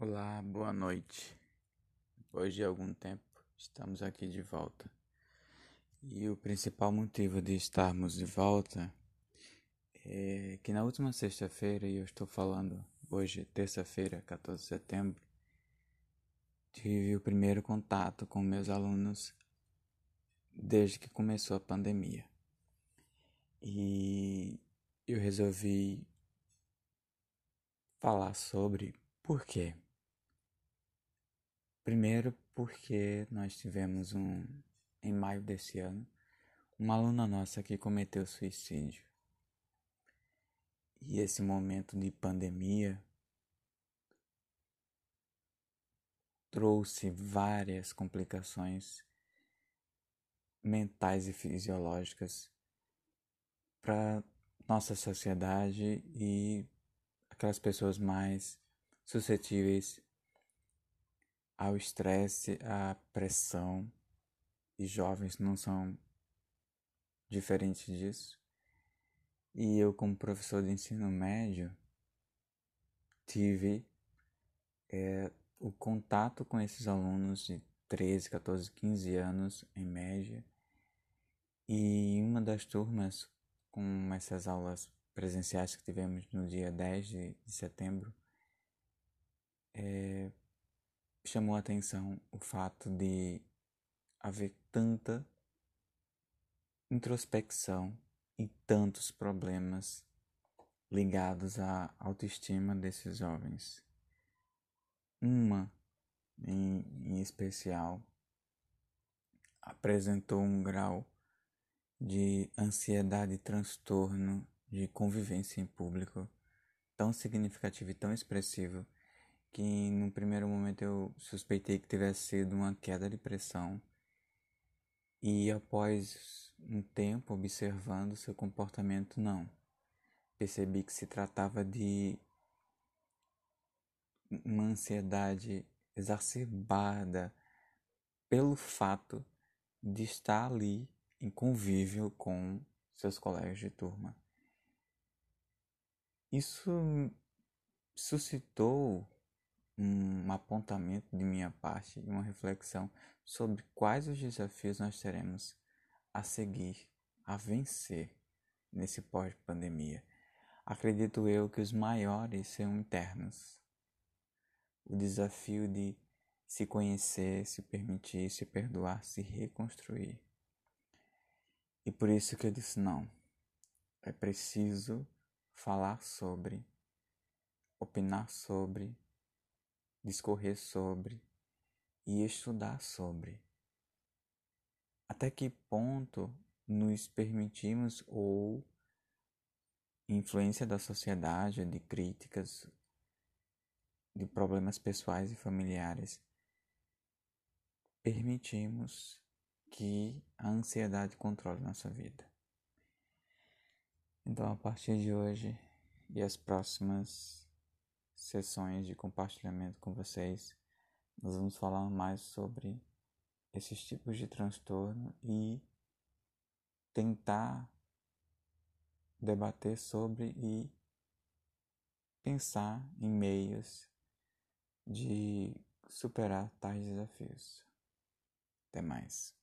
Olá, boa noite. Depois de algum tempo, estamos aqui de volta. E o principal motivo de estarmos de volta é que na última sexta-feira, e eu estou falando hoje, terça-feira, 14 de setembro, tive o primeiro contato com meus alunos desde que começou a pandemia. E eu resolvi falar sobre por quê. Primeiro, porque nós tivemos um, em maio desse ano, uma aluna nossa que cometeu suicídio. E esse momento de pandemia trouxe várias complicações mentais e fisiológicas para nossa sociedade e aquelas pessoas mais suscetíveis ao estresse, à pressão, e jovens não são diferentes disso. E eu, como professor de ensino médio, tive é, o contato com esses alunos de 13, 14, 15 anos em média. E uma das turmas, com essas aulas presenciais que tivemos no dia 10 de, de setembro, é, chamou a atenção o fato de haver tanta introspecção e tantos problemas ligados à autoestima desses jovens. Uma, em, em especial, apresentou um grau de ansiedade e transtorno de convivência em público tão significativo e tão expressivo que no primeiro momento eu suspeitei que tivesse sido uma queda de pressão e após um tempo observando seu comportamento não percebi que se tratava de uma ansiedade exacerbada pelo fato de estar ali em convívio com seus colegas de turma. Isso suscitou um apontamento de minha parte e uma reflexão sobre quais os desafios nós teremos a seguir, a vencer nesse pós-pandemia. Acredito eu que os maiores são internos. O desafio de se conhecer, se permitir, se perdoar, se reconstruir. E por isso que eu disse não. É preciso falar sobre, opinar sobre discorrer sobre e estudar sobre. Até que ponto nos permitimos ou influência da sociedade, de críticas, de problemas pessoais e familiares, permitimos que a ansiedade controle nossa vida. Então, a partir de hoje e as próximas sessões de compartilhamento com vocês, nós vamos falar mais sobre esses tipos de transtorno e tentar debater sobre e pensar em meios de superar tais desafios. Até mais.